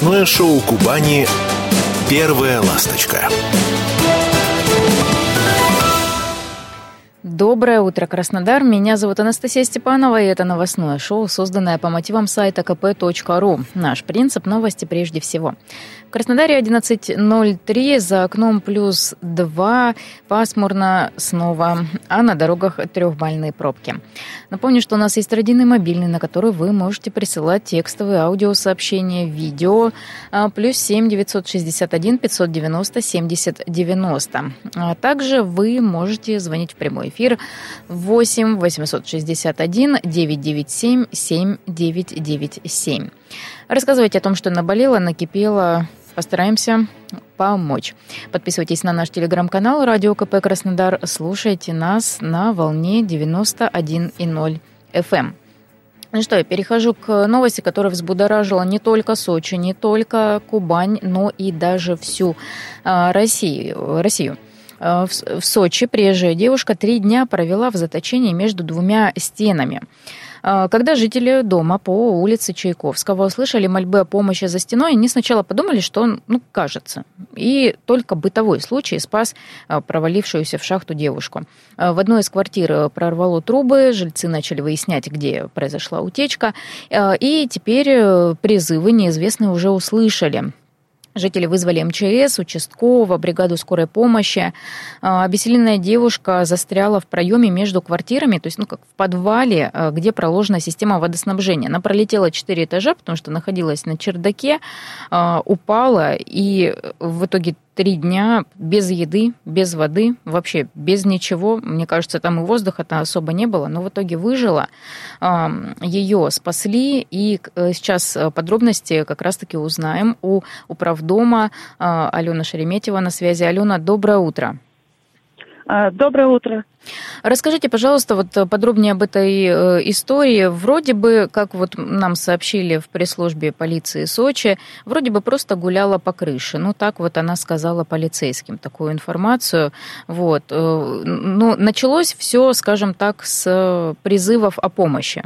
Новостное шоу Кубани «Первая ласточка». Доброе утро, Краснодар. Меня зовут Анастасия Степанова, и это новостное шоу, созданное по мотивам сайта kp.ru. Наш принцип – новости прежде всего. В Краснодаре 11.03, за окном плюс 2, пасмурно снова, а на дорогах трехбальные пробки. Напомню, что у нас есть родийный мобильный, на который вы можете присылать текстовые аудиосообщения, видео, а, плюс 7 961 590 70 90. А также вы можете звонить в прямой эфир 8 861 997 7997. Рассказывайте о том, что наболело, накипело, Постараемся помочь. Подписывайтесь на наш телеграм-канал «Радио КП Краснодар». Слушайте нас на волне 91,0 FM. Ну что, я перехожу к новости, которая взбудоражила не только Сочи, не только Кубань, но и даже всю а, Россию. Россию. А, в Сочи приезжая девушка три дня провела в заточении между двумя стенами. А, когда жители дома по улице Чайковского услышали мольбы о помощи за стеной, они сначала подумали, что он, ну, кажется. И только бытовой случай спас а, провалившуюся в шахту девушку. В одной из квартир прорвало трубы, жильцы начали выяснять, где произошла утечка, и теперь э, призывы неизвестные уже услышали. Жители вызвали МЧС, участкового, бригаду скорой помощи. А, обессиленная девушка застряла в проеме между квартирами, то есть ну, как в подвале, а, где проложена система водоснабжения. Она пролетела 4 этажа, потому что находилась на чердаке, а, упала и в итоге три дня без еды, без воды, вообще без ничего. Мне кажется, там и воздуха-то особо не было, но в итоге выжила. Ее спасли, и э, сейчас подробности как раз-таки узнаем у управдома а, Алена Шереметьева на связи. Алена, доброе утро. А, доброе утро. Расскажите, пожалуйста, вот подробнее об этой э, истории. Вроде бы, как вот нам сообщили в пресс-службе полиции Сочи, вроде бы просто гуляла по крыше. Ну, так вот она сказала полицейским такую информацию. Вот. Э, ну, началось все, скажем так, с призывов о помощи.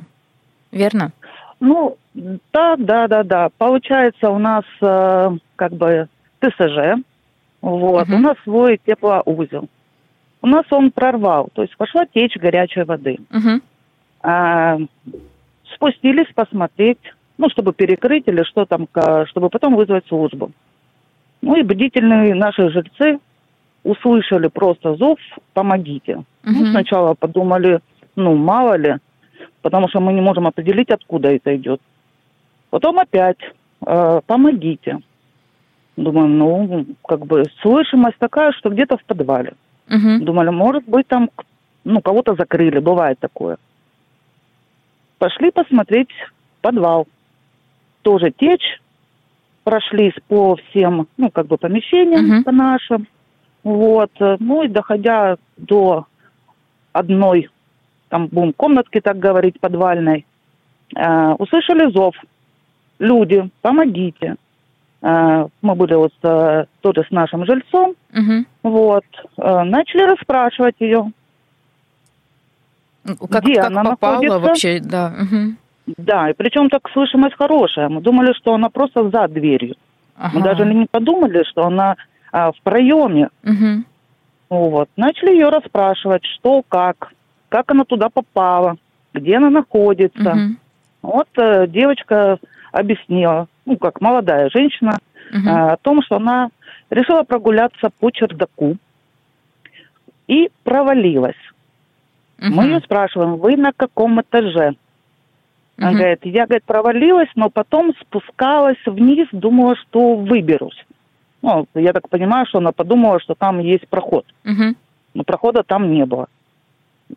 Верно? Ну, да, да, да, да. Получается, у нас э, как бы ТСЖ, вот, угу. у нас свой теплоузел. У нас он прорвал, то есть пошла течь горячей воды. Угу. А, спустились посмотреть, ну, чтобы перекрыть или что там, чтобы потом вызвать службу. Ну и бдительные наши жильцы услышали просто зов «помогите». Угу. Ну, сначала подумали, ну, мало ли, потому что мы не можем определить, откуда это идет. Потом опять э, «помогите». Думаем, ну, как бы слышимость такая, что где-то в подвале. Угу. Думали, может быть, там ну, кого-то закрыли, бывает такое. Пошли посмотреть подвал. Тоже течь. Прошлись по всем, ну, как бы помещениям угу. по нашим. Вот. Ну и доходя до одной, там, бум, комнатки, так говорить, подвальной, э, услышали зов. Люди, помогите. Э, мы были вот э, тоже с нашим жильцом, угу. вот, э, начали расспрашивать ее. Как, где как она попала находится. вообще, да. Угу. Да, и причем так слышимость хорошая. Мы думали, что она просто за дверью. Ага. Мы даже не подумали, что она а, в проеме. Угу. Вот. Начали ее расспрашивать, что, как, как она туда попала, где она находится. Угу. Вот э, девочка объяснила, ну, как молодая женщина, угу. о том, что она решила прогуляться по чердаку и провалилась. Угу. Мы ее спрашиваем, вы на каком этаже? Она угу. говорит, я, говорит, провалилась, но потом спускалась вниз, думала, что выберусь. Ну, я так понимаю, что она подумала, что там есть проход. Угу. Но прохода там не было.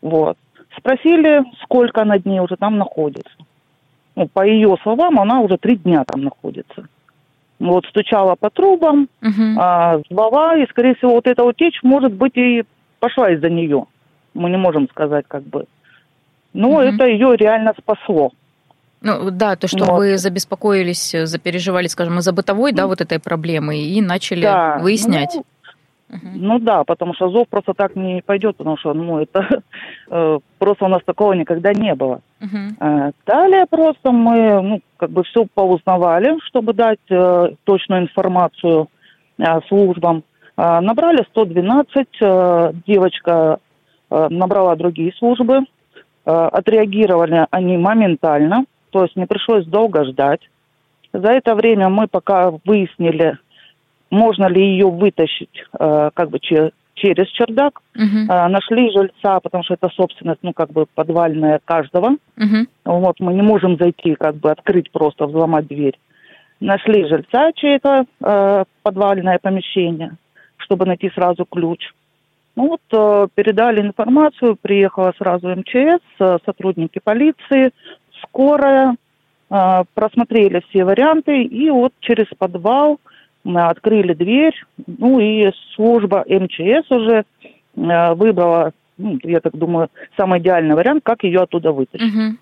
Вот. Спросили, сколько она дней уже там находится ну, по ее словам, она уже три дня там находится. Вот стучала по трубам, угу. а, звала, и, скорее всего, вот эта утечь, может быть, и пошла из-за нее. Мы не можем сказать, как бы. Но угу. это ее реально спасло. Ну да, то, что вот. вы забеспокоились, запереживали, скажем, из-за бытовой, да, вот этой проблемы, и начали да. выяснять. Ну, Ну да, потому что зов просто так не пойдет, потому что ну это э, просто у нас такого никогда не было. Uh-huh. Далее просто мы ну как бы все поузнавали, чтобы дать э, точную информацию э, службам. Э, набрали 112, э, девочка э, набрала другие службы, э, отреагировали они моментально, то есть не пришлось долго ждать. За это время мы пока выяснили можно ли ее вытащить э, как бы че, через чердак. Uh-huh. Э, нашли жильца, потому что это собственность, ну, как бы подвальная каждого. Uh-huh. Вот мы не можем зайти, как бы открыть просто, взломать дверь. Нашли жильца чье-то э, подвальное помещение, чтобы найти сразу ключ. Ну вот э, передали информацию, приехала сразу МЧС, э, сотрудники полиции, скорая, э, просмотрели все варианты, и вот через подвал открыли дверь, ну и служба МЧС уже э, выбрала, ну, я так думаю, самый идеальный вариант, как ее оттуда вытащить. Угу.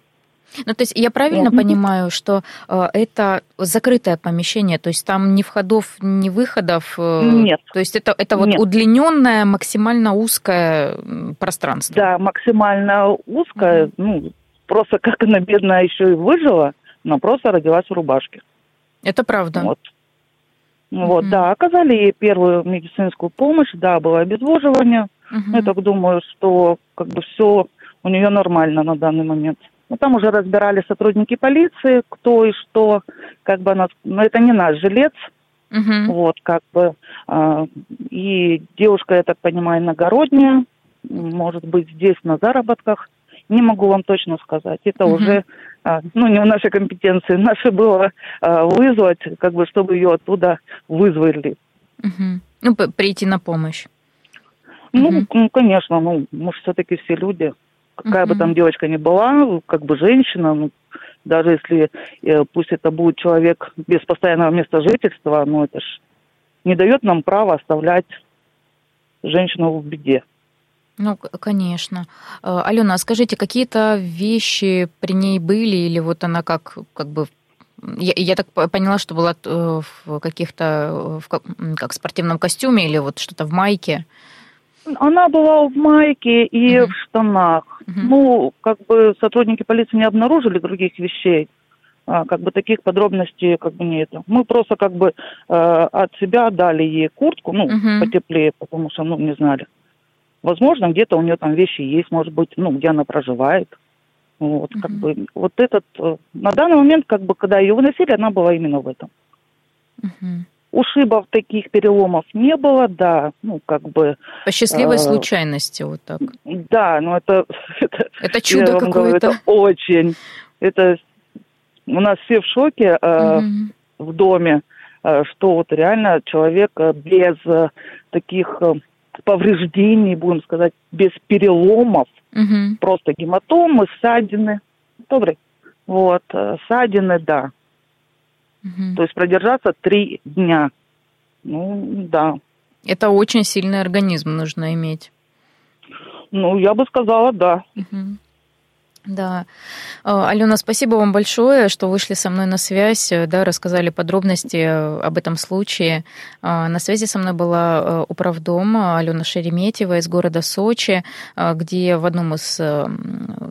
Ну, то есть я правильно mm понимаю, что э, это закрытое помещение, то есть там ни входов, ни выходов? Э, Нет. То есть это, это вот Нет. удлиненное, максимально узкое пространство? Да, максимально узкое. mm Ну, просто как она бедная еще и выжила, но просто родилась в рубашке. Это правда. Вот. Вот, mm-hmm. да, оказали ей первую медицинскую помощь, да, было обезвоживание. Mm-hmm. Я так думаю, что как бы все у нее нормально на данный момент. Ну, там уже разбирали сотрудники полиции, кто и что, как бы она, но это не наш жилец, uh вот, как бы, а, и девушка, я так понимаю, иногородняя, может быть, здесь на заработках, не могу вам точно сказать. Это uh уже, а, ну, не в нашей компетенции. Наше было а, вызвать, как бы, чтобы ее оттуда вызвали. uh Ну, прийти на помощь. Ну, uh ну, конечно, ну, мы же все-таки все люди. Какая uh бы там девочка ни была, как бы женщина, ну, даже если э, пусть это будет человек без постоянного места жительства, но это ж не дает нам права оставлять женщину в беде. Ну, конечно. Э, Алена, а скажите, какие-то вещи при ней были, или вот она как, как бы я, я так поняла, что была э, в каких-то в, как спортивном костюме или вот что-то в майке. Она была в майке и uh-huh. в штанах. Uh-huh. Ну, как бы сотрудники полиции не обнаружили других вещей. А, как бы таких подробностей как бы нет. Мы просто как бы э, от себя дали ей куртку, ну, uh-huh. потеплее, потому что, ну, не знали. Возможно, где-то у нее там вещи есть, может быть, ну, где она проживает. Вот, uh-huh. как бы, вот этот, э, на данный момент, как бы, когда ее выносили, она была именно в этом. Uh-huh. Ушибов таких переломов не было, да, ну, как бы... По счастливой э, случайности, вот так. Да, но это... Это, это чудо какое-то. Это очень. Это... У нас все в шоке э, uh-huh. в доме, э, что вот реально человек э, без э, таких... Повреждений, будем сказать, без переломов, угу. просто гематомы, ссадины. Добрый. Вот, э, ссадины, да. Угу. То есть продержаться три дня. Ну, да. Это очень сильный организм нужно иметь. Ну, я бы сказала, да. Угу. Да. А, Алена, спасибо вам большое, что вышли со мной на связь, э, да, рассказали подробности э, об этом случае. А, на связи со мной была э, управдом Алена Шереметьева из города Сочи, где в одном из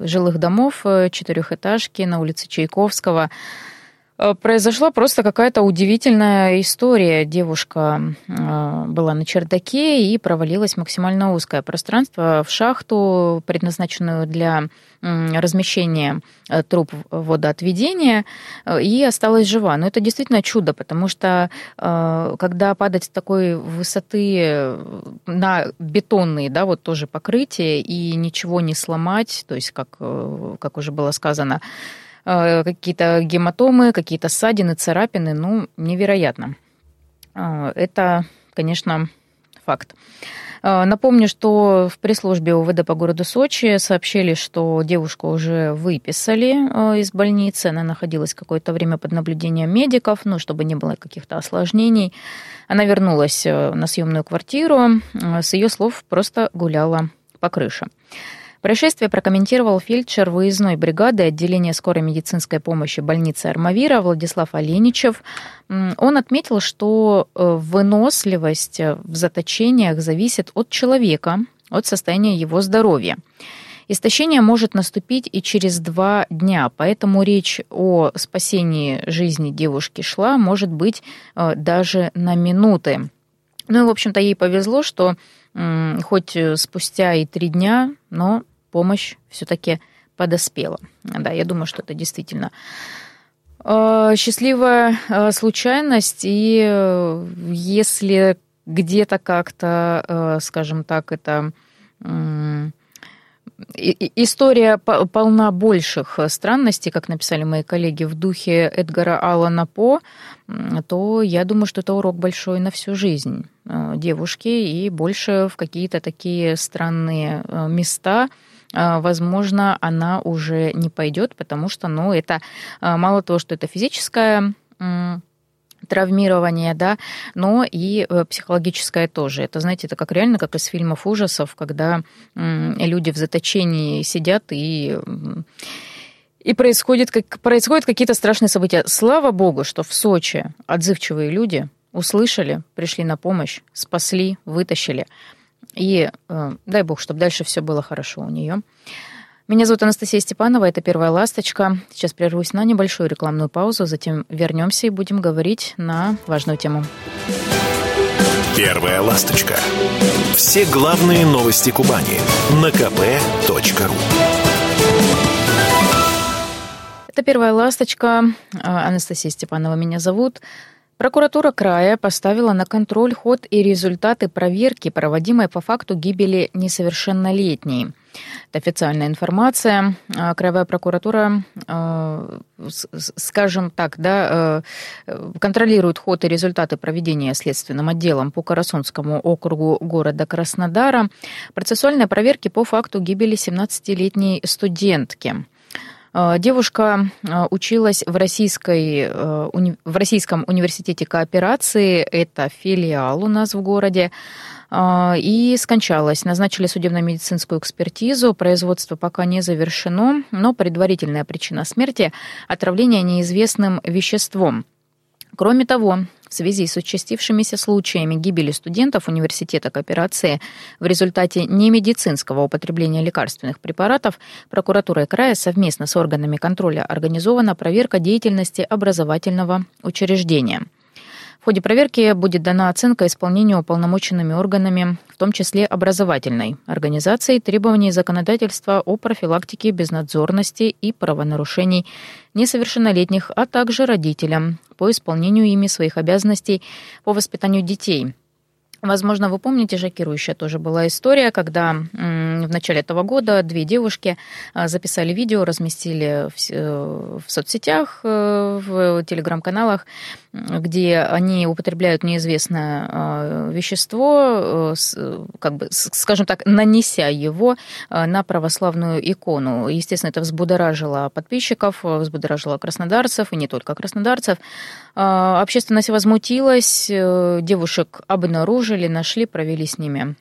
жилых домов четырехэтажки на улице Чайковского произошла просто какая-то удивительная история. Девушка э, была на чердаке и провалилось максимально узкое пространство в шахту, предназначенную для размещения э, труб водоотведения, и осталась жива. Но это действительно чудо, потому что когда падать с такой высоты на бетонные, да, вот тоже покрытие, и ничего не сломать, то есть, как, как уже было сказано, Э, какие-то гематомы, какие-то ссадины, царапины, ну, невероятно. Э, это, конечно, факт. Э, напомню, что в пресс-службе УВД по городу Сочи сообщили, что девушку уже выписали из больницы. Она находилась какое-то время под наблюдением медиков, ну, чтобы не было каких-то осложнений. Она вернулась на съемную квартиру. С ее слов просто гуляла по крыше. Происшествие прокомментировал фельдшер выездной бригады отделения скорой медицинской помощи больницы Армавира Владислав Оленичев. Он отметил, что э, выносливость в заточениях зависит от человека, от состояния его здоровья. Истощение может наступить и через два дня, поэтому речь о спасении жизни девушки шла, может быть, э, даже на минуты. Ну и, в общем-то, ей повезло, что хоть спустя и три дня, но помощь все-таки подоспела. Да, я думаю, что это действительно э, счастливая э, случайность, и э, если где-то как-то, скажем так, это история полна больших странностей, как написали мои коллеги в духе Эдгара Аллана По, то я думаю, что это урок большой на всю жизнь девушки и больше в какие-то такие странные места, возможно, она уже не пойдет, потому что, ну, это а, мало того, что это физическое травмирование, да, но и э, психологическое тоже. Это, знаете, это как реально, как из фильмов ужасов, когда люди в заточении сидят и и происходит, как, происходят какие-то страшные события. Слава богу, что в Сочи отзывчивые люди услышали, пришли на помощь, спасли, вытащили. И э, дай бог, чтобы дальше все было хорошо у нее. Меня зовут Анастасия Степанова, это «Первая ласточка». Сейчас прервусь на небольшую рекламную паузу, затем вернемся и будем говорить на важную тему. «Первая ласточка». Все главные новости Кубани на kp.ru Это «Первая ласточка». Анастасия Степанова меня зовут. Прокуратура края поставила на контроль ход и результаты проверки, проводимой по факту гибели несовершеннолетней. Это официальная информация. А, Краевая прокуратура, а, скажем так, да, э, контролирует ход и результаты проведения следственным отделом по Карасунскому округу города Краснодара процессуальной проверки по факту гибели 17-летней студентки. А, девушка а, училась в, российской, э, в Российском университете кооперации, это филиал у нас в городе, и скончалась. Назначили судебно-медицинскую экспертизу, производство пока не завершено, но предварительная причина смерти – отравление неизвестным веществом. Кроме того, в связи с участившимися случаями гибели студентов университета кооперации в результате немедицинского употребления лекарственных препаратов прокуратура края совместно с органами контроля организована проверка деятельности образовательного учреждения – в ходе проверки будет дана оценка исполнению уполномоченными органами, в том числе образовательной организацией, требований законодательства о профилактике безнадзорности и правонарушений несовершеннолетних, а также родителям по исполнению ими своих обязанностей по воспитанию детей – Возможно, вы помните, шокирующая тоже была история, когда в начале этого года две девушки а, записали видео, разместили в, э, в соцсетях, э, в телеграм-каналах, где они употребляют неизвестное а, вещество, э, как бы, скажем так, нанеся его на православную икону. Естественно, это взбудоражило подписчиков, взбудоражило краснодарцев, и не только краснодарцев. А, общественность возмутилась, девушек обнаружили, нашли, провели с ними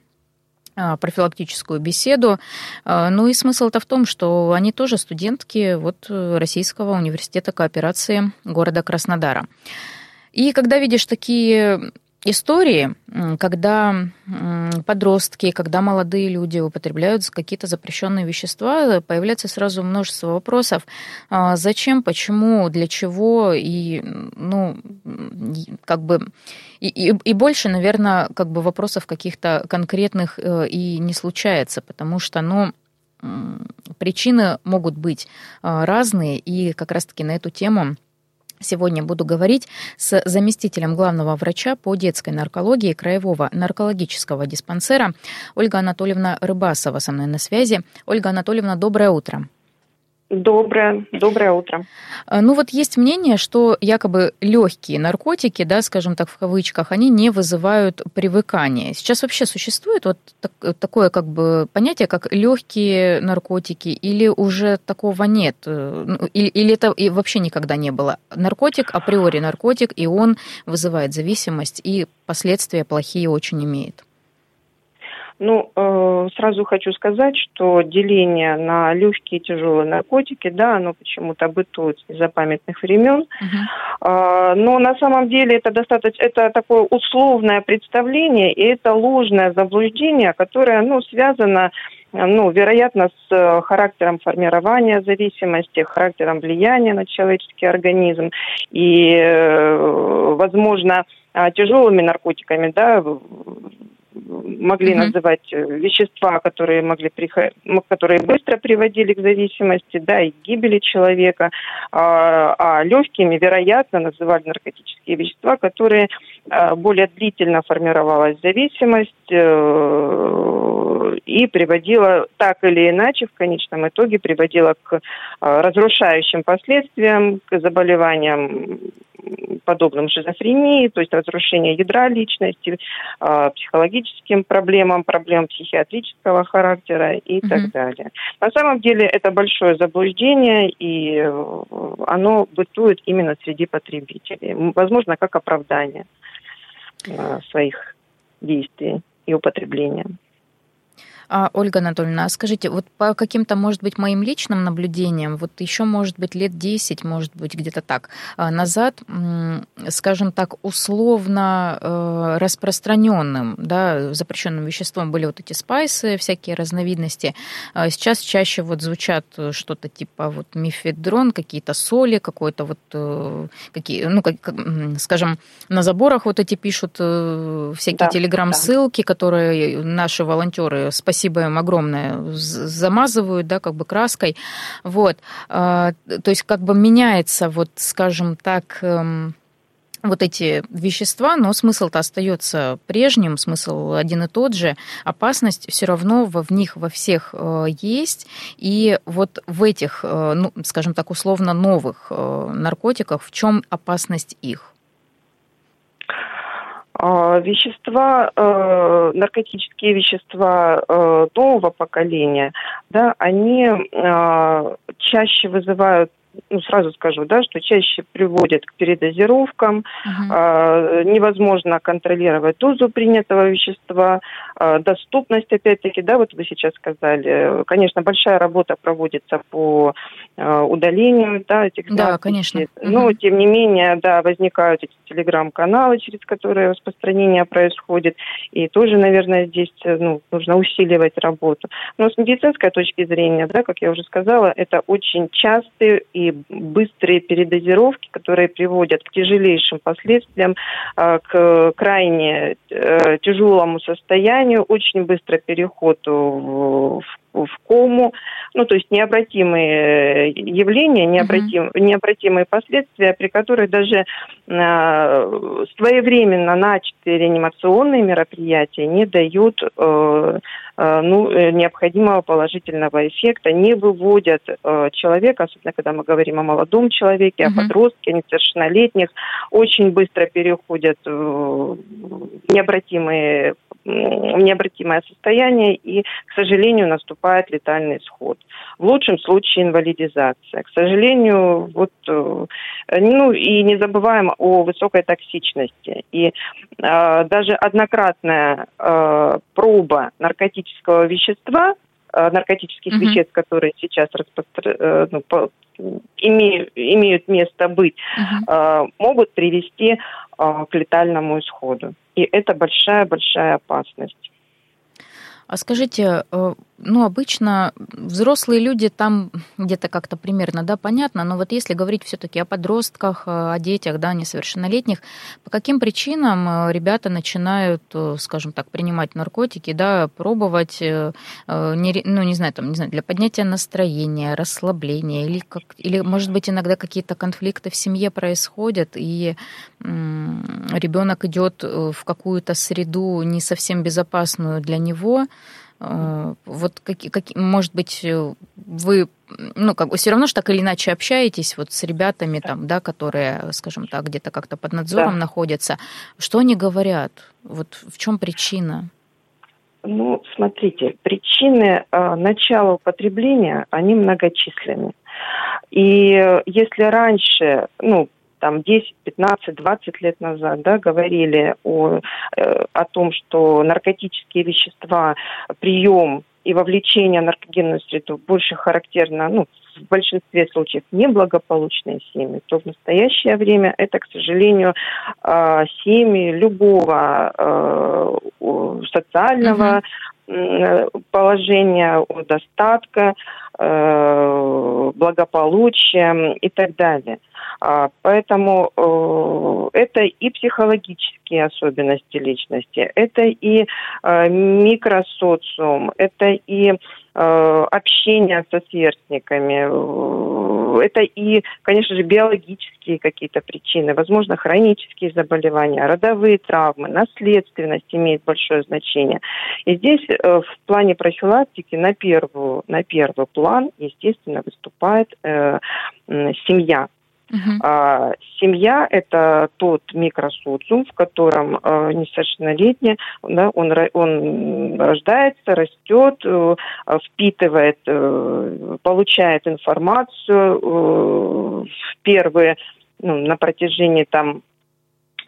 а, профилактическую беседу. А, ну и смысл-то в том, что они тоже студентки вот Российского университета кооперации города Краснодара. И когда видишь такие истории, когда подростки, когда молодые люди употребляют какие-то запрещенные вещества, появляется сразу множество вопросов. А зачем, почему, для чего, и, ну, как бы, и, и, и больше, наверное, как бы вопросов каких-то конкретных э, и не случается, потому что, ну, причины могут быть э, разные, и как раз-таки на эту тему Сегодня буду говорить с заместителем главного врача по детской наркологии Краевого наркологического диспансера Ольга Анатольевна Рыбасова со мной на связи. Ольга Анатольевна, доброе утро. Доброе, доброе утро. А, ну вот есть мнение, что якобы легкие наркотики, да, скажем так в кавычках, они не вызывают привыкания. Сейчас вообще существует вот так, такое как бы понятие, как легкие наркотики, или уже такого нет, э, ну, или, или это и вообще никогда не было. Наркотик априори наркотик, и он вызывает зависимость, и последствия плохие очень имеет. Ну, э, сразу хочу сказать, что деление на легкие и тяжелые наркотики, да, оно почему-то бытует с незапамятных времен. Uh-huh. Э, но на самом деле это достаточно, это такое условное представление, и это ложное заблуждение, которое, ну, связано ну, вероятно, с э, характером формирования зависимости, характером влияния на человеческий организм. И, э, возможно, а, тяжелыми наркотиками, да, могли mm-hmm. называть э, вещества, которые могли которые быстро приводили к зависимости, да, и к гибели человека, а, а легкими, вероятно, называли наркотические вещества, которые а, более длительно формировалась зависимость э, и приводила так или иначе в конечном итоге приводила к разрушающим последствиям, к заболеваниям подобным шизофрении, то есть разрушение ядра личности, а, психологическим проблемам, проблемам психиатрического характера и угу. так далее. На самом деле это большое заблуждение, и э, оно бытует именно среди потребителей. Возможно, как оправдание э, своих действий и употребления. А, Ольга Анатольевна, а скажите, вот по каким-то, может быть, моим личным наблюдениям, вот еще, может быть, лет 10, может быть, где-то так, а, назад, скажем так, условно э, распространенным, да, запрещенным веществом были вот эти спайсы, всякие разновидности. А сейчас чаще вот звучат что-то типа вот мифедрон, какие-то соли, какой-то вот, э, какие, ну, как, скажем, на заборах вот эти пишут э, всякие да, телеграм-ссылки, да. которые наши волонтеры, спасибо спасибо им огромное, замазывают, да, как бы краской. Вот. А, то есть как бы меняется, вот, скажем так, эм, вот эти вещества, но смысл-то остается прежним, смысл один и тот же. Опасность все равно в них во всех э, есть. И вот в этих, э, ну, скажем так, условно новых э, наркотиках, в чем опасность их? А, вещества, э, наркотические вещества э, нового поколения, да, они э, чаще вызывают ну, сразу скажу, да, что чаще приводит к передозировкам, uh-huh. э, невозможно контролировать дозу принятого вещества, э, доступность, опять-таки, да, вот вы сейчас сказали, конечно, большая работа проводится по э, удалению, да, этих Да, записей. конечно. Но, тем не менее, да, возникают эти телеграм-каналы, через которые распространение происходит, и тоже, наверное, здесь, ну, нужно усиливать работу. Но с медицинской точки зрения, да, как я уже сказала, это очень частый и быстрые передозировки, которые приводят к тяжелейшим последствиям, а, к крайне э, тяжелому состоянию, очень быстрый переход в в кому, ну, то есть необратимые явления, необратим, uh-huh. необратимые последствия, при которых даже э, своевременно начатые реанимационные мероприятия не дают э, э, ну, э, необходимого положительного эффекта, не выводят э, человека, особенно когда мы говорим о молодом человеке, uh-huh. о подростке, несовершеннолетних, очень быстро переходят в необратимые необратимое состояние и, к сожалению, наступает летальный исход. В лучшем случае инвалидизация. К сожалению, вот, э, ну и не забываем о высокой токсичности. И э, даже однократная э, проба наркотического вещества наркотических mm-hmm. веществ, которые сейчас распостр... Э, ну, по... имеют, имеют место быть, mm-hmm. могут привести к летальному исходу. И это большая-большая опасность. А скажите, э, ну, обычно взрослые люди там где-то как-то примерно, да, понятно, но вот если говорить все-таки о подростках, о детях, да, несовершеннолетних, по каким причинам э, ребята начинают, э, скажем так, принимать наркотики, да, пробовать, ну, не знаю, там, не знаю, для поднятия настроения, расслабления, или, как, или может быть, иногда какие-то конфликты в семье происходят, и ребенок идет в какую-то среду не совсем безопасную для него, Э, вот какие, какие, может быть, э, вы, ну, как бы все равно же так или иначе общаетесь вот с ребятами там, да, которые, скажем так, где-то как-то под надзором да. находятся. Что они говорят? Вот в чем причина? Ну, смотрите, причины э, начала употребления, они многочисленны. И если раньше, ну, там 10, 15, 20 лет назад, да, говорили о, э, о том, что наркотические вещества, прием и вовлечение в наркогенную среду больше характерно, ну, в большинстве случаев неблагополучные семьи, то в настоящее время это, к сожалению, а, семьи любого а, социального положения, достатка, а, благополучия и так далее. Поэтому э, это и психологические особенности личности, это и микросоциум, это и Э, общения со сверстниками. Э, это и, конечно же, биологические какие-то причины, возможно, хронические заболевания, родовые травмы, наследственность имеет большое значение. И здесь э, в плане профилактики на, первую, на первый план, естественно, выступает э, семья. Uh-huh. А, семья – это тот микросоциум, в котором а, несовершеннолетний, да, он, он рождается, растет, э, впитывает, э, получает информацию э, в первые, ну, на протяжении там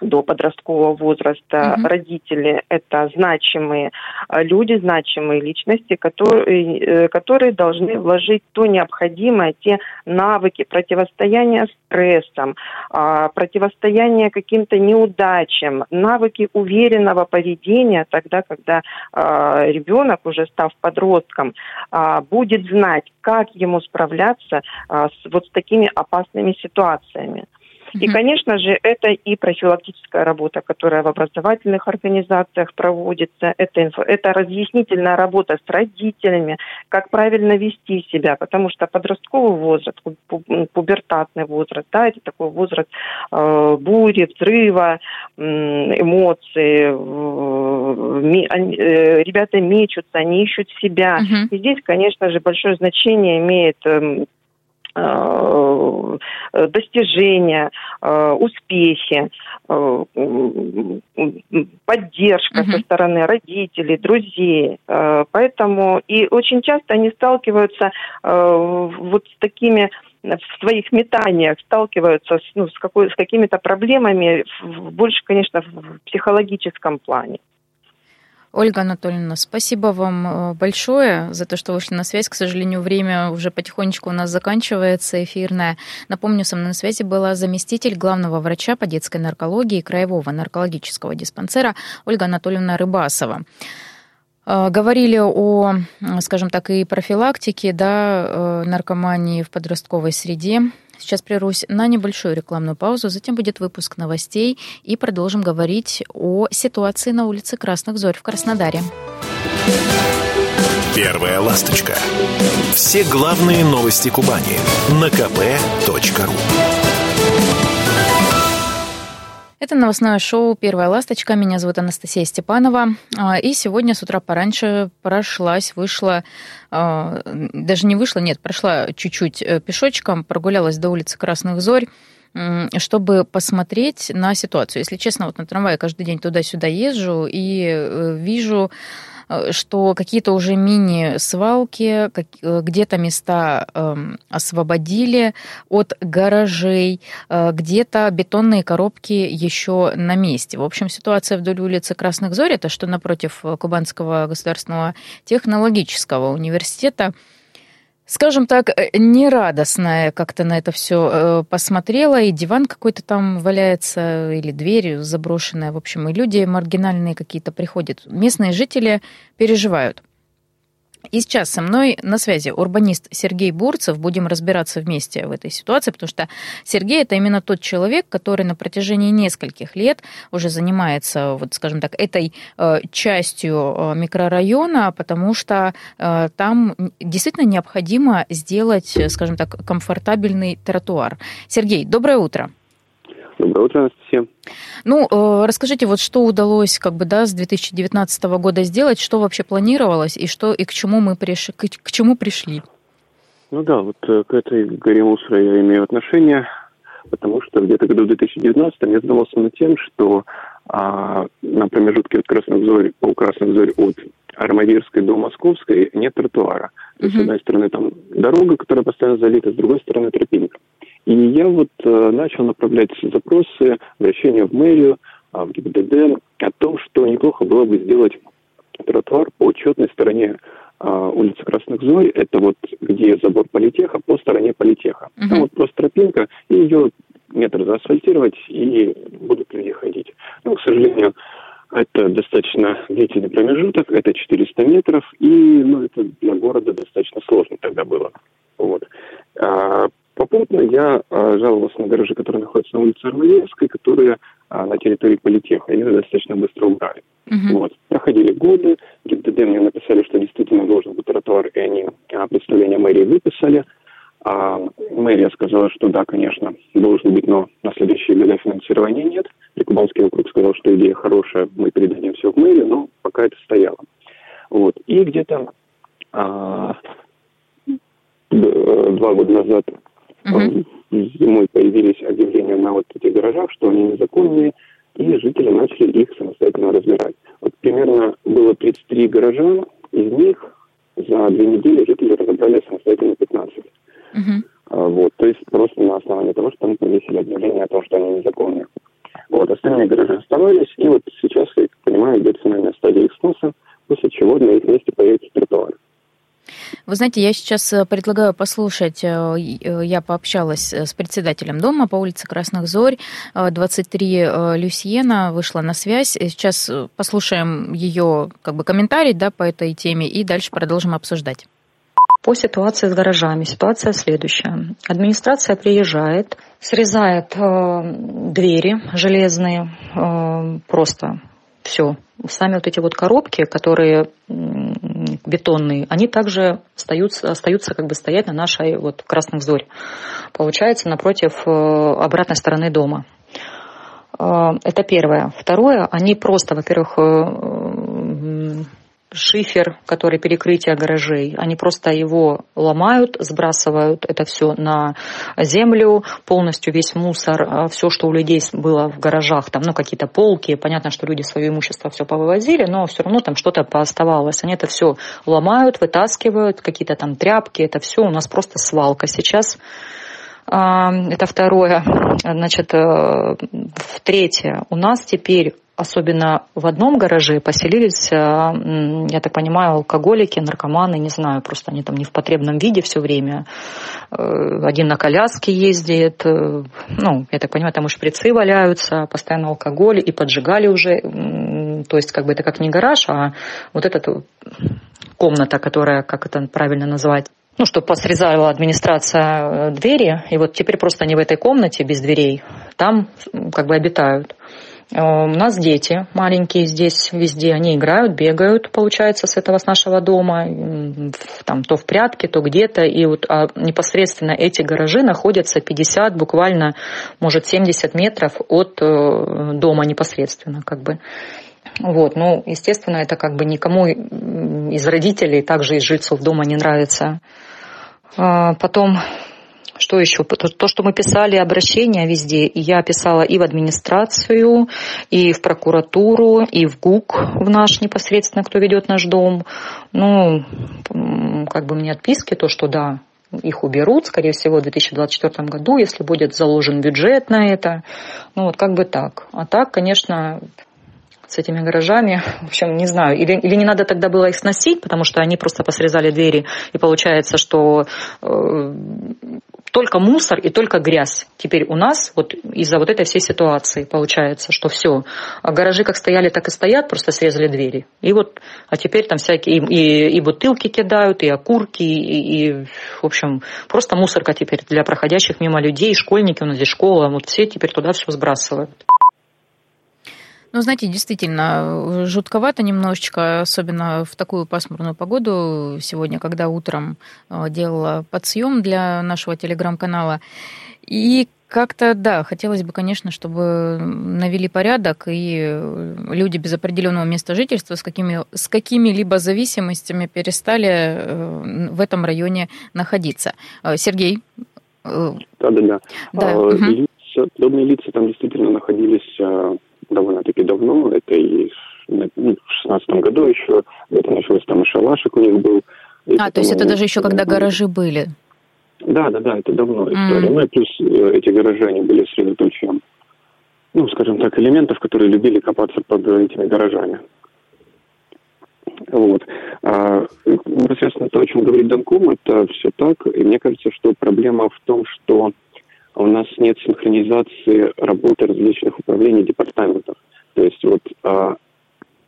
до подросткового возраста угу. родители это значимые э, люди, значимые личности, которые, э, которые должны вложить то необходимое, те навыки противостояния стрессам, а, противостояния каким-то неудачам, навыки уверенного поведения тогда, когда а, ребенок, уже став подростком, а, будет знать, как ему справляться с вот с такими опасными ситуациями. И, конечно же, это и профилактическая работа, которая в образовательных организациях проводится, это, инфо, это разъяснительная работа с родителями, как правильно вести себя, потому что подростковый возраст, пубертатный возраст, да, это такой возраст э, бури, взрыва, э, эмоций, э, ребята мечутся, они ищут себя. Uh-huh. И здесь, конечно же, большое значение имеет Э, достижения, э, успехи, э, поддержка uh-huh. со стороны родителей, друзей. Поэтому и очень часто они сталкиваются вот с такими в своих метаниях сталкиваются с, ну, с, какой, с какими-то проблемами, больше, конечно, в психологическом плане. Ольга Анатольевна, спасибо вам э, большое за то, что вышли на связь. К сожалению, время уже потихонечку у нас заканчивается эфирное. Напомню, со мной на связи была заместитель главного врача по детской наркологии Краевого наркологического диспансера Ольга Анатольевна Рыбасова. Э, говорили о, скажем так, и профилактике да, э, наркомании в подростковой среде. Сейчас прервусь на небольшую рекламную паузу, затем будет выпуск новостей и продолжим говорить о ситуации на улице Красных Зорь в Краснодаре. Первая ласточка. Все главные новости Кубани на kp.ru. Это новостное шоу «Первая ласточка». Меня зовут Анастасия Степанова. А, и сегодня с утра пораньше прошлась, вышла, а, даже не вышла, нет, прошла чуть-чуть э, пешочком, прогулялась до улицы Красных Зорь чтобы посмотреть на ситуацию. Если честно, вот на трамвае каждый день туда-сюда езжу и э, вижу что какие-то уже мини-свалки, э, где-то места эм, освободили от гаражей, э, где-то бетонные коробки еще на месте. В общем, ситуация вдоль улицы Красных Зорь, это что напротив Кубанского государственного технологического университета, скажем так, э, нерадостная как-то на это все э, посмотрела, и диван какой-то там валяется, или дверь заброшенная, в общем, и люди маргинальные какие-то приходят. Местные жители переживают. И сейчас со мной на связи урбанист Сергей Бурцев. Будем разбираться вместе в этой ситуации, потому что Сергей это именно тот человек, который на протяжении нескольких лет уже занимается, вот, скажем так, этой э, частью э, микрорайона, потому что э, там действительно необходимо сделать, скажем так, комфортабельный тротуар. Сергей, доброе утро. Доброе утро, Анастасия. Ну, э, расскажите, вот что удалось как бы, да, с 2019 года сделать, что вообще планировалось и что и к чему мы пришли, к, к чему пришли? Ну да, вот э, к этой горе мусора я имею отношение, потому что где-то году в 2019 я задавался над тем, что а, на промежутке от Красных Зорь, по Красных Зорь от Армавирской до Московской нет тротуара. То есть, uh-huh. с одной стороны, там дорога, которая постоянно залита, с другой стороны, тропинка. И я вот э, начал направлять запросы, обращения в мэрию, э, в ГИБДД о том, что неплохо было бы сделать тротуар по четной стороне э, улицы Красных Зорь. Это вот где забор политеха, по стороне политеха. Uh-huh. Там вот просто тропинка, и ее метр заасфальтировать, и будут люди ходить. Ну, к сожалению, это достаточно длительный промежуток, это 400 метров, и ну, это для города достаточно сложно тогда было. Вот. А, попутно я а, жаловался на гаражи, которые находятся на улице Армавирской, которые а, на территории политеха. Они достаточно быстро убрали. Uh-huh. Вот. Проходили годы, ГИБДД мне написали, что действительно должен быть тротуар, и они а, представление мэрии выписали. А мэрия сказала, что да, конечно, должен быть, но на следующие годы финансирования нет. Прикубанский округ сказал, что идея хорошая, мы передадим все в мэрию, но пока это стояло. Вот. И где-то а, два года назад uh-huh. зимой появились объявления на вот этих гаражах, что они незаконные, и жители начали их самостоятельно разбирать. Вот примерно было 33 гаража, из них за две недели жители разобрали самостоятельно 15. Uh-huh. Вот, то есть просто на основании того, что там повесили объявление о том, что они незаконные. Вот, остальные гаражи оставались, и вот сейчас, я понимаю, идет финальная стадия их сноса, после чего на их месте появится тротуар. Вы знаете, я сейчас э, предлагаю послушать, э, э, я пообщалась с председателем дома по улице Красных Зорь, 23 Люсьена вышла на связь. Сейчас послушаем ее как бы комментарий да, по этой теме и дальше продолжим обсуждать. По ситуации с гаражами ситуация следующая. Администрация приезжает, срезает э, двери железные, э, просто все. Сами вот эти вот коробки, которые бетонные, они также остаются, остаются как бы стоять на нашей вот красных зорь. Получается напротив э, обратной стороны дома. Э, это первое. Второе, они просто, во-первых, э, шифер, который перекрытие гаражей. Они просто его ломают, сбрасывают это все на землю, полностью весь мусор, а все, что у людей было в гаражах, там, ну, какие-то полки, понятно, что люди свое имущество все повывозили, но все равно там что-то пооставалось. Они это все ломают, вытаскивают, какие-то там тряпки, это все у нас просто свалка сейчас. А, это второе. Значит, э, в третье. У нас теперь особенно в одном гараже поселились, э, я так понимаю, алкоголики, наркоманы, не знаю, просто они там не в потребном виде все время. Э, один на коляске ездит, э, ну, я так понимаю, там и шприцы валяются, постоянно алкоголь, и поджигали уже, то есть как бы это как не гараж, а вот эта комната, которая, как это правильно назвать, ну, что посрезала администрация двери, и вот теперь просто они в этой комнате без дверей, там как бы обитают. Э, у нас дети маленькие здесь везде, они играют, бегают, получается, с этого, с нашего дома, там то в прятки, то где-то, и вот а непосредственно эти гаражи находятся 50, буквально, может, 70 метров от э, дома непосредственно, как бы. Вот, ну, естественно, это как бы никому из родителей, также из жильцов дома не нравится. А, потом что еще? То, что мы писали обращения везде, я писала и в администрацию, и в прокуратуру, и в ГУК, в наш непосредственно, кто ведет наш дом. Ну, как бы мне отписки, то, что да, их уберут, скорее всего, в 2024 году, если будет заложен бюджет на это. Ну, вот как бы так. А так, конечно, с этими гаражами. В общем, не знаю. Или, или не надо тогда было их сносить, потому что они просто посрезали двери, и получается, что э, только мусор и только грязь. Теперь у нас вот из-за вот этой всей ситуации получается, что все. А гаражи как стояли, так и стоят, просто срезали двери. И вот, а теперь там всякие и, и, и бутылки кидают, и окурки, и, и, в общем, просто мусорка теперь для проходящих мимо людей, школьники, у нас здесь школа, вот все теперь туда все сбрасывают. Ну, знаете, действительно, жутковато немножечко, особенно в такую пасмурную погоду сегодня, когда утром э, делала подсъем для нашего телеграм-канала. И как-то, да, хотелось бы, конечно, чтобы навели порядок, и люди без определенного места жительства с, какими, с какими-либо зависимостями перестали э, в этом районе находиться. Э, Сергей? Да-да-да. Да. А, угу. лица, подобные лица там действительно находились довольно-таки давно, это и ну, в шестнадцатом году еще, это началось там и шалашик у них был. А, то есть это даже еще когда гаражи были? Да, да, да, это давно история. Mm. Ну и плюс э, эти гаражи, они были средоточием, ну, скажем так, элементов, которые любили копаться под этими гаражами. Вот. А, непосредственно то, о чем говорит Данком, это все так. И мне кажется, что проблема в том, что у нас нет синхронизации работы различных управлений департаментов. То есть вот а,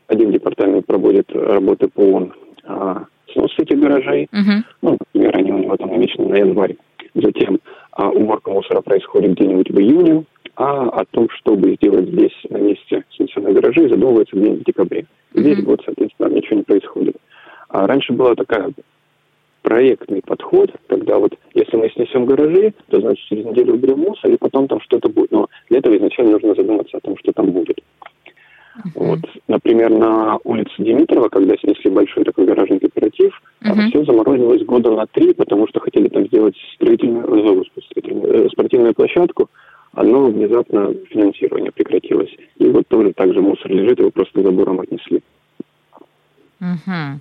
один департамент проводит работы по а, сносу этих гаражей. Uh-huh. Ну, например, они у него там намечены на январь. Затем а, уборка мусора происходит где-нибудь в июне, а о том, чтобы сделать здесь на месте снесенных гаражей, задумывается где-нибудь в декабре. Здесь mm-hmm. вот, соответственно, ничего не происходит. А раньше была такая проектный подход, когда вот если мы снесем гаражи, то значит через неделю уберем мусор, и потом там что-то будет. Но для этого изначально нужно задуматься о том, что там будет. Uh-huh. Вот, например, на улице Димитрова, когда снесли большой такой гаражный кооператив, uh-huh. все заморозилось года на три, потому что хотели там сделать строительную, э, спортивную площадку, оно внезапно финансирование прекратилось. И вот тоже так же мусор лежит, его просто забором отнесли. Угу.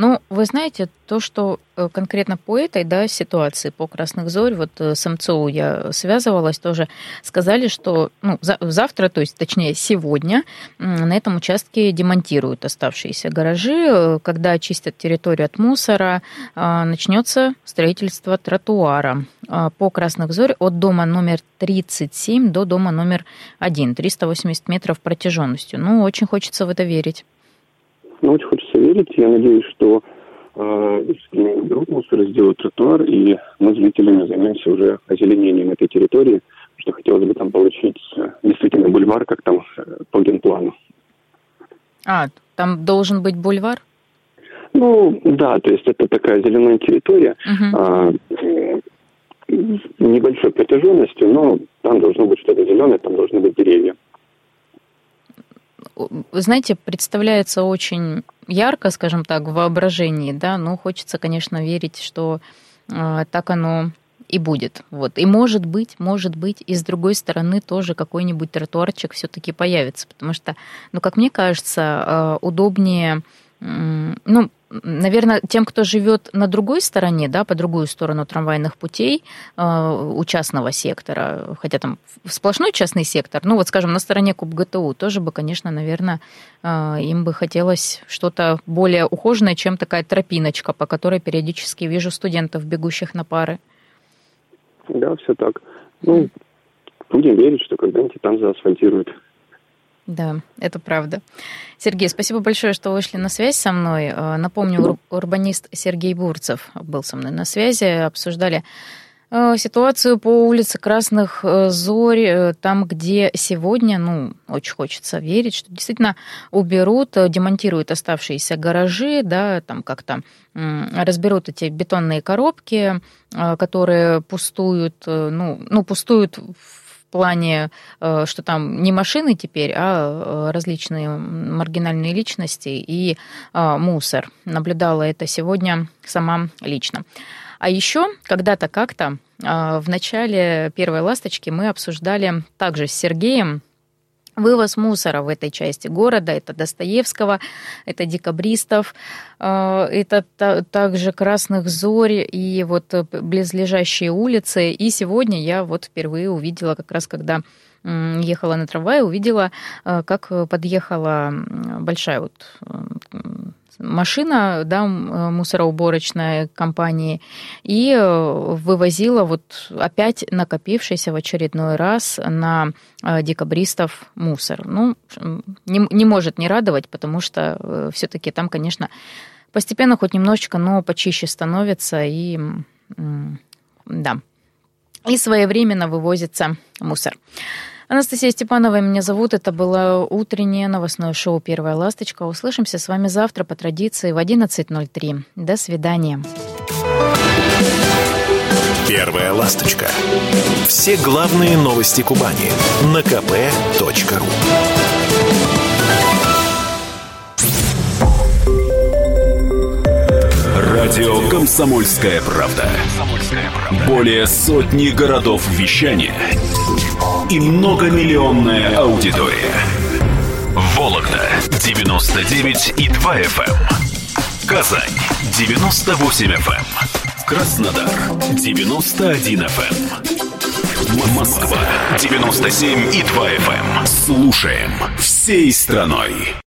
Ну, вы знаете, то, что э, конкретно по этой да, ситуации, по Красных Зорь, вот э, с МЦУ я связывалась тоже, сказали, что ну, за, завтра, то есть точнее сегодня, на этом участке демонтируют оставшиеся гаражи. Э, когда очистят территорию от мусора, начнется строительство тротуара по Красных Зорь от дома номер 37 до дома номер 1, 380 метров протяженностью. Ну, очень хочется в это верить. Ну, очень хочется верить. Я надеюсь, что э, берут мусор, сделают тротуар, и мы с жителями займемся уже озеленением этой территории, что хотелось бы там получить э, действительно бульвар, как там э, по генплану. А, там должен быть бульвар? Ну, да, то есть это такая зеленая территория, uh-huh. а, небольшой протяженностью, но там должно быть что-то зеленое, там должны быть деревья знаете, представляется очень ярко, скажем так, в воображении, да, но хочется, конечно, верить, что э, так оно и будет. Вот. И может быть, может быть, и с другой стороны тоже какой-нибудь тротуарчик все-таки появится, потому что, ну, как мне кажется, э, удобнее, ну, наверное, тем, кто живет на другой стороне, да, по другую сторону трамвайных путей э, у частного сектора, хотя там сплошной частный сектор, ну вот, скажем, на стороне Куб ГТУ тоже бы, конечно, наверное, э, им бы хотелось что-то более ухоженное, чем такая тропиночка, по которой периодически вижу студентов, бегущих на пары. Да, все так. Ну, будем верить, что когда-нибудь там заасфальтируют. Да, это правда. Сергей, спасибо большое, что вышли на связь со мной. Э, напомню, урбанист Сергей Бурцев был со мной на связи. Обсуждали э, ситуацию по улице Красных э, Зорь, там, где сегодня, ну, очень хочется верить, что действительно уберут, демонтируют оставшиеся гаражи, да, там как-то разберут эти бетонные коробки, которые пустуют, ну, ну пустуют в плане, э, что там не машины теперь, а э, различные маргинальные личности и э, мусор. Наблюдала это сегодня сама лично. А еще когда-то как-то в начале первой ласточки мы обсуждали также с Сергеем Вывоз мусора в этой части города, это Достоевского, это декабристов, э, это также Красных Зорь и вот близлежащие улицы. И сегодня я вот впервые увидела, как раз когда ехала на трамвае, увидела, э, как подъехала большая вот машина, да, э, мусороуборочная компании, и э, вывозила вот опять накопившийся в очередной раз на э, декабристов мусор. Ну, не, не может не радовать, потому что все-таки там, конечно, постепенно хоть немножечко, но почище становится, и да, и своевременно вывозится мусор. Анастасия Степанова меня зовут. Это было утреннее новостное шоу «Первая ласточка». Услышимся с вами завтра по традиции в 11.03. До свидания. «Первая ласточка». Все главные новости Кубани на kp.ru Радио «Комсомольская правда». Более сотни городов вещания – и многомиллионная аудитория. Вологда 99 и 2 FM. Эм. Казань 98 FM. Краснодар 91 FM. Москва 97 и 2 FM. Слушаем всей страной.